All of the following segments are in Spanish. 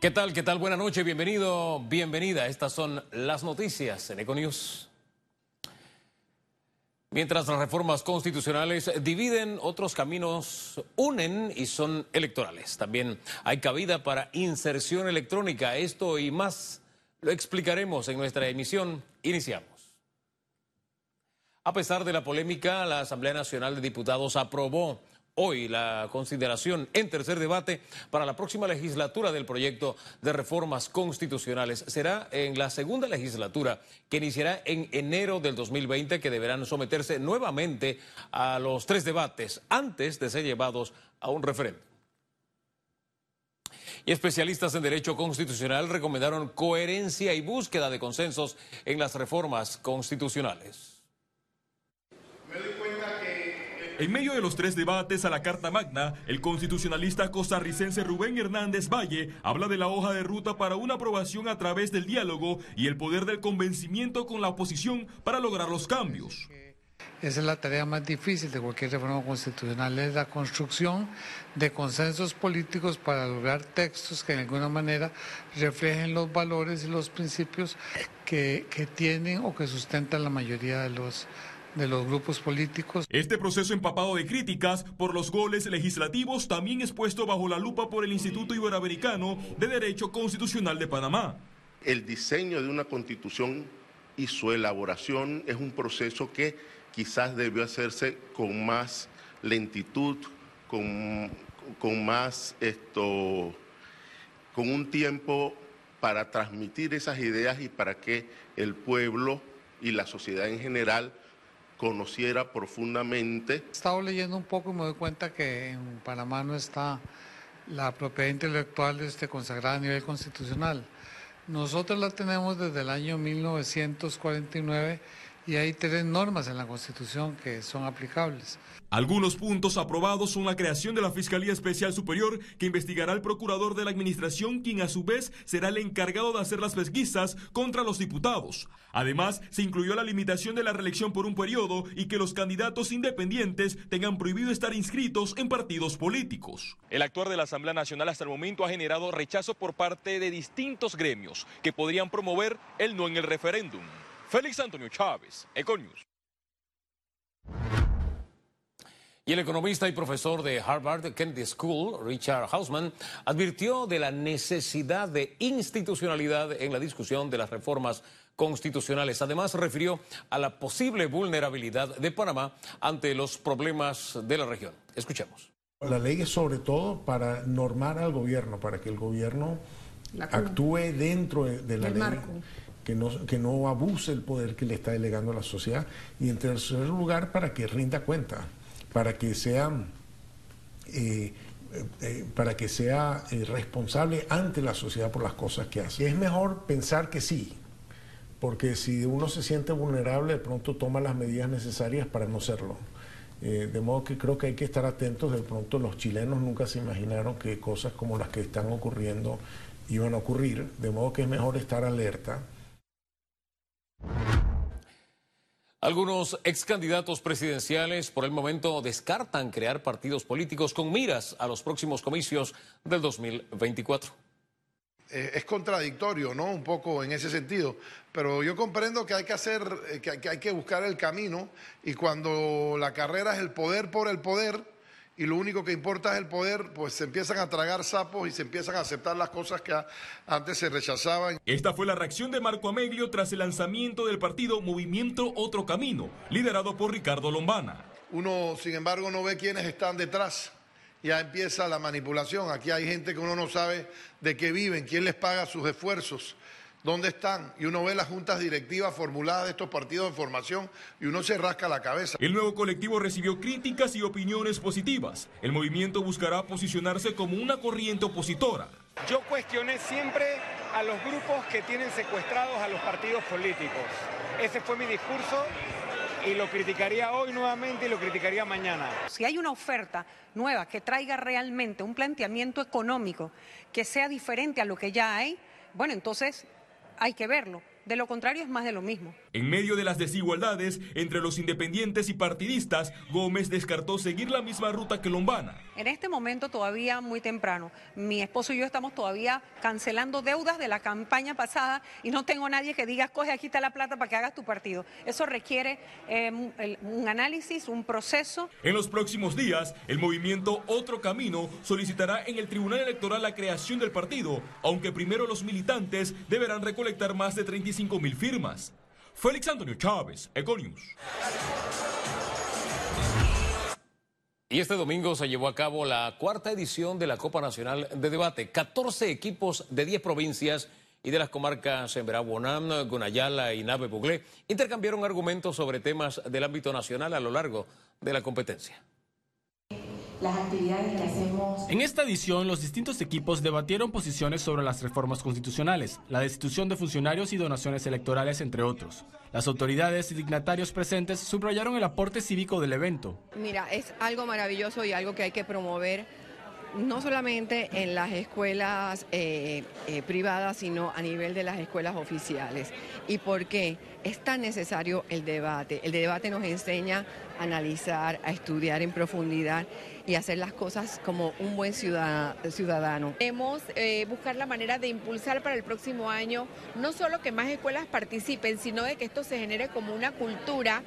¿Qué tal? ¿Qué tal? Buenas noches, bienvenido, bienvenida. Estas son las noticias en Econews. Mientras las reformas constitucionales dividen, otros caminos unen y son electorales. También hay cabida para inserción electrónica. Esto y más lo explicaremos en nuestra emisión. Iniciamos. A pesar de la polémica, la Asamblea Nacional de Diputados aprobó hoy la consideración en tercer debate para la próxima legislatura del proyecto de reformas constitucionales. Será en la segunda legislatura que iniciará en enero del 2020 que deberán someterse nuevamente a los tres debates antes de ser llevados a un referéndum. Y especialistas en derecho constitucional recomendaron coherencia y búsqueda de consensos en las reformas constitucionales. En medio de los tres debates a la Carta Magna, el constitucionalista costarricense Rubén Hernández Valle habla de la hoja de ruta para una aprobación a través del diálogo y el poder del convencimiento con la oposición para lograr los cambios. Esa es la tarea más difícil de cualquier reforma constitucional, es la construcción de consensos políticos para lograr textos que de alguna manera reflejen los valores y los principios que, que tienen o que sustentan la mayoría de los de los grupos políticos. Este proceso empapado de críticas por los goles legislativos también es puesto bajo la lupa por el Instituto Iberoamericano de Derecho Constitucional de Panamá. El diseño de una constitución y su elaboración es un proceso que quizás debió hacerse con más lentitud, con, con más esto, con un tiempo para transmitir esas ideas y para que el pueblo y la sociedad en general conociera profundamente. He estado leyendo un poco y me doy cuenta que en Panamá no está la propiedad intelectual este, consagrada a nivel constitucional. Nosotros la tenemos desde el año 1949 y hay tres normas en la Constitución que son aplicables. Algunos puntos aprobados son la creación de la Fiscalía Especial Superior que investigará al procurador de la Administración, quien a su vez será el encargado de hacer las pesquisas contra los diputados. Además, se incluyó la limitación de la reelección por un periodo y que los candidatos independientes tengan prohibido estar inscritos en partidos políticos. El actuar de la Asamblea Nacional hasta el momento ha generado rechazo por parte de distintos gremios que podrían promover el no en el referéndum. Félix Antonio Chávez, Econius. Y el economista y profesor de Harvard Kennedy School, Richard Hausman, advirtió de la necesidad de institucionalidad en la discusión de las reformas constitucionales. Además, refirió a la posible vulnerabilidad de Panamá ante los problemas de la región. Escuchemos. La ley es sobre todo para normar al gobierno, para que el gobierno actúe dentro de la ley. Que no, abuse el poder que le está delegando a la sociedad y en tercer lugar para que rinda cuenta para que sea, eh, eh, para que sea eh, responsable ante la sociedad por las cosas que hace. Es mejor pensar que sí, porque si uno se siente vulnerable, de pronto toma las medidas necesarias para no serlo. de modo que creo que hay que estar atentos. De pronto los chilenos nunca se imaginaron que cosas como las que están ocurriendo iban a ocurrir. De modo que es mejor estar alerta. Algunos ex candidatos presidenciales por el momento descartan crear partidos políticos con miras a los próximos comicios del 2024. Eh, es contradictorio, ¿no? Un poco en ese sentido. Pero yo comprendo que hay que hacer, eh, que hay que buscar el camino y cuando la carrera es el poder por el poder, y lo único que importa es el poder, pues se empiezan a tragar sapos y se empiezan a aceptar las cosas que antes se rechazaban. Esta fue la reacción de Marco Ameglio tras el lanzamiento del partido Movimiento Otro Camino, liderado por Ricardo Lombana. Uno, sin embargo, no ve quiénes están detrás. Ya empieza la manipulación. Aquí hay gente que uno no sabe de qué viven, quién les paga sus esfuerzos. ¿Dónde están? Y uno ve las juntas directivas formuladas de estos partidos de formación y uno se rasca la cabeza. El nuevo colectivo recibió críticas y opiniones positivas. El movimiento buscará posicionarse como una corriente opositora. Yo cuestioné siempre a los grupos que tienen secuestrados a los partidos políticos. Ese fue mi discurso y lo criticaría hoy nuevamente y lo criticaría mañana. Si hay una oferta nueva que traiga realmente un planteamiento económico que sea diferente a lo que ya hay, bueno, entonces hay que verlo. De lo contrario es más de lo mismo. En medio de las desigualdades entre los independientes y partidistas, Gómez descartó seguir la misma ruta que Lombana. En este momento todavía muy temprano. Mi esposo y yo estamos todavía cancelando deudas de la campaña pasada y no tengo nadie que diga, coge aquí está la plata para que hagas tu partido. Eso requiere eh, un análisis, un proceso. En los próximos días, el movimiento Otro Camino solicitará en el Tribunal Electoral la creación del partido, aunque primero los militantes deberán recolectar más de 35 mil firmas. Félix Antonio Chávez, Econius. Y este domingo se llevó a cabo la cuarta edición de la Copa Nacional de Debate. 14 equipos de 10 provincias y de las comarcas Bonam, Gunayala y Nave Buglé intercambiaron argumentos sobre temas del ámbito nacional a lo largo de la competencia las actividades que hacemos. En esta edición, los distintos equipos debatieron posiciones sobre las reformas constitucionales, la destitución de funcionarios y donaciones electorales, entre otros. Las autoridades y dignatarios presentes subrayaron el aporte cívico del evento. Mira, es algo maravilloso y algo que hay que promover no solamente en las escuelas eh, eh, privadas, sino a nivel de las escuelas oficiales. ¿Y por qué? Es tan necesario el debate. El debate nos enseña a analizar, a estudiar en profundidad y hacer las cosas como un buen ciudadano. Queremos eh, buscar la manera de impulsar para el próximo año no solo que más escuelas participen, sino de que esto se genere como una cultura,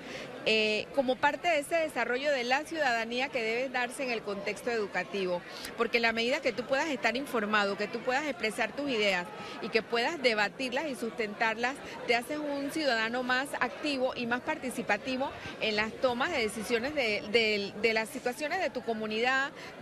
eh, como parte de ese desarrollo de la ciudadanía que debe darse en el contexto educativo. Porque la medida que tú puedas estar informado, que tú puedas expresar tus ideas y que puedas debatirlas y sustentarlas, te haces un ciudadano más activo y más participativo en las tomas de decisiones de, de las situaciones de tu comunidad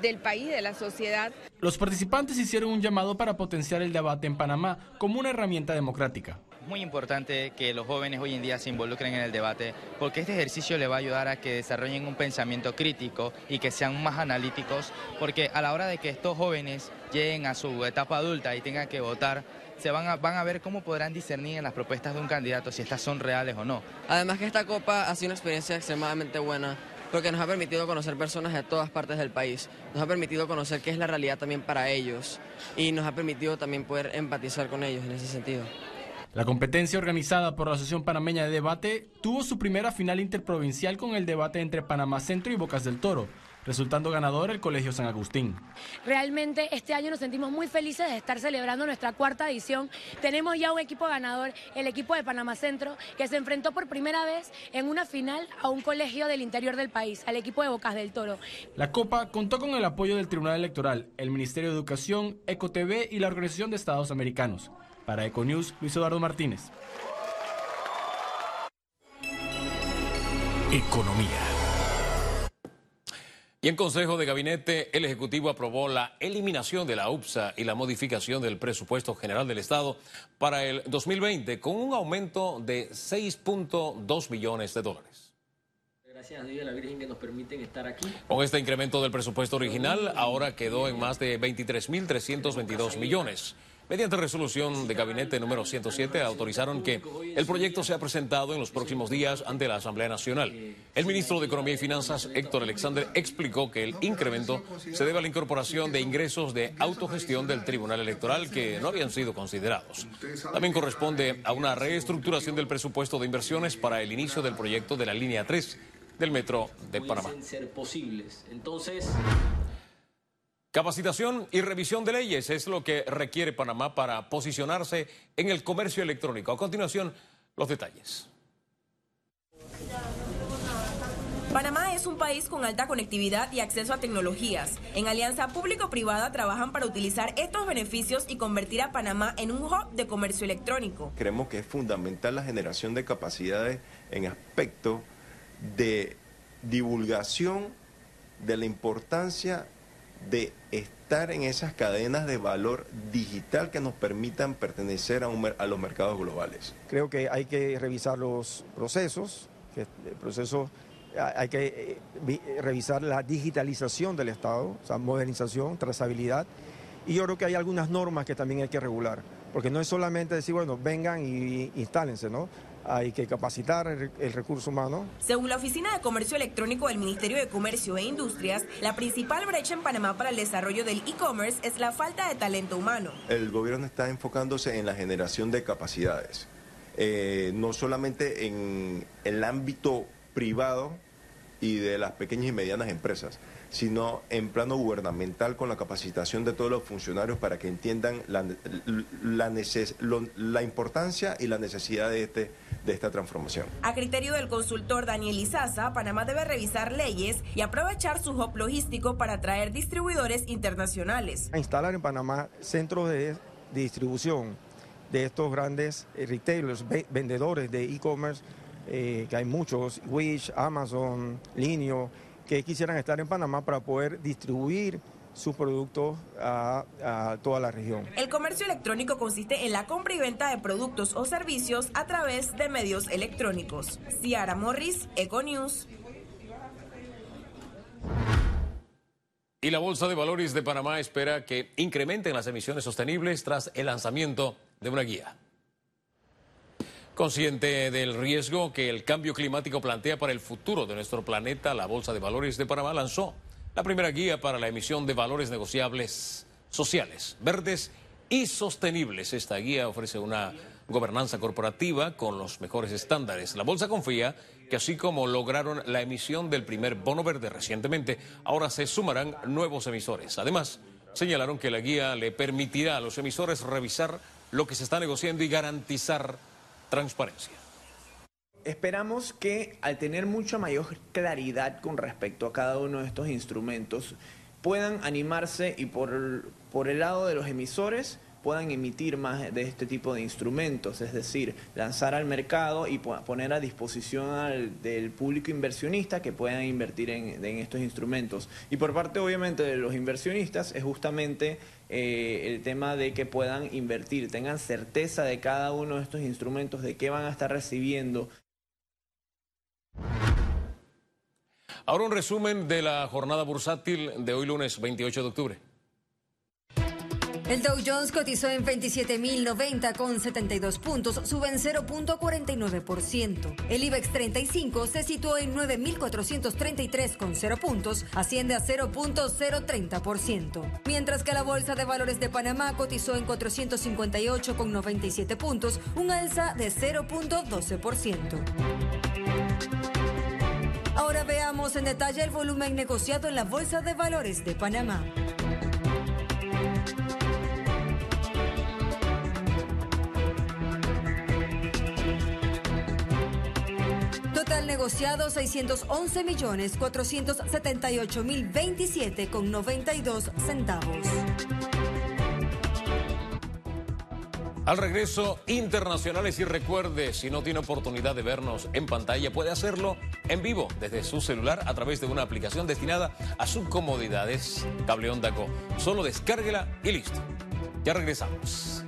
del país, de la sociedad. Los participantes hicieron un llamado para potenciar el debate en Panamá como una herramienta democrática. Es muy importante que los jóvenes hoy en día se involucren en el debate porque este ejercicio le va a ayudar a que desarrollen un pensamiento crítico y que sean más analíticos porque a la hora de que estos jóvenes lleguen a su etapa adulta y tengan que votar, se van a, van a ver cómo podrán discernir en las propuestas de un candidato si estas son reales o no. Además que esta copa ha sido una experiencia extremadamente buena porque nos ha permitido conocer personas de todas partes del país, nos ha permitido conocer qué es la realidad también para ellos y nos ha permitido también poder empatizar con ellos en ese sentido. La competencia organizada por la Asociación Panameña de Debate tuvo su primera final interprovincial con el debate entre Panamá Centro y Bocas del Toro resultando ganador el Colegio San Agustín. Realmente este año nos sentimos muy felices de estar celebrando nuestra cuarta edición. Tenemos ya un equipo ganador, el equipo de Panamá Centro, que se enfrentó por primera vez en una final a un colegio del interior del país, al equipo de Bocas del Toro. La Copa contó con el apoyo del Tribunal Electoral, el Ministerio de Educación, EcoTV y la Organización de Estados Americanos. Para Econews, Luis Eduardo Martínez. Economía. Y en Consejo de Gabinete, el Ejecutivo aprobó la eliminación de la UPSA y la modificación del presupuesto general del Estado para el 2020 con un aumento de 6.2 millones de dólares. Gracias a Dios y a la Virgen que nos permiten estar aquí. Con este incremento del presupuesto original, ahora quedó en más de 23.322 millones. Mediante resolución de gabinete número 107, autorizaron que el proyecto sea presentado en los próximos días ante la Asamblea Nacional. El ministro de Economía y Finanzas, Héctor Alexander, explicó que el incremento se debe a la incorporación de ingresos de autogestión del Tribunal Electoral que no habían sido considerados. También corresponde a una reestructuración del presupuesto de inversiones para el inicio del proyecto de la línea 3 del metro de Panamá. Capacitación y revisión de leyes es lo que requiere Panamá para posicionarse en el comercio electrónico. A continuación, los detalles. Panamá es un país con alta conectividad y acceso a tecnologías. En alianza público-privada trabajan para utilizar estos beneficios y convertir a Panamá en un hub de comercio electrónico. Creemos que es fundamental la generación de capacidades en aspecto de divulgación de la importancia de estar en esas cadenas de valor digital que nos permitan pertenecer a, a los mercados globales. Creo que hay que revisar los procesos, que el proceso hay que eh, revisar la digitalización del Estado, o sea, modernización, trazabilidad, y yo creo que hay algunas normas que también hay que regular, porque no es solamente decir, bueno, vengan y instálense, ¿no? Hay que capacitar el, recurso humano. Según la Oficina de Comercio Electrónico del Ministerio de Comercio e Industrias, la principal brecha en Panamá para el desarrollo del e-commerce es la falta de talento humano. El gobierno está enfocándose en la generación de capacidades eh, no solamente en el ámbito privado y de las pequeñas y medianas empresas, sino en plano gubernamental con la capacitación de todos los funcionarios para que entiendan la, la, importancia y la necesidad de, este, de esta transformación. A criterio del consultor Daniel Izaza, Panamá debe revisar leyes y aprovechar su hub logístico para atraer distribuidores internacionales. A instalar en Panamá centros de distribución de estos grandes eh, retailers, vendedores de e-commerce, eh, que hay muchos, Wish, Amazon, Linio, que quisieran estar en Panamá para poder distribuir sus productos a, toda la región. El comercio electrónico consiste en la compra y venta de productos o servicios a través de medios electrónicos. Ciara Morris, Econews. Y la Bolsa de Valores de Panamá espera que incrementen las emisiones sostenibles tras el lanzamiento de una guía. Consciente del riesgo que el cambio climático plantea para el futuro de nuestro planeta, la Bolsa de Valores de Panamá lanzó la primera guía para la emisión de valores negociables sociales, verdes y sostenibles. Esta guía ofrece una gobernanza corporativa con los mejores estándares. La Bolsa confía que así como lograron la emisión del primer bono verde recientemente, ahora se sumarán nuevos emisores. Además, señalaron que la guía le permitirá a los emisores revisar lo que se está negociando y garantizar transparencia. Esperamos que al tener mucha mayor claridad con respecto a cada uno de estos instrumentos, puedan animarse y por, por el lado de los emisores puedan emitir más de este tipo de instrumentos, es decir, lanzar al mercado y poner a disposición del público inversionista que puedan invertir en, estos instrumentos. Y por parte obviamente de los inversionistas es justamente eh, el tema de que puedan invertir, tengan certeza de cada uno de estos instrumentos, de qué van a estar recibiendo. Ahora un resumen de la jornada bursátil de hoy lunes 28 de octubre. El Dow Jones cotizó en 27.090 con 72 puntos, sube en 0.49%. El IBEX 35 se situó en 9.433 con 0 puntos, asciende a 0.030%. Mientras que la Bolsa de Valores de Panamá cotizó en 458 con 97 puntos, un alza de 0.12%. Ahora veamos en detalle el volumen negociado en la Bolsa de Valores de Panamá. Negociado 611 millones 478 mil 27 con 92 centavos. Al regreso, internacionales y recuerde, si no tiene oportunidad de vernos en pantalla, puede hacerlo en vivo desde su celular a través de una aplicación destinada a su comodidad. Es Cable Solo descárguela y listo. Ya regresamos.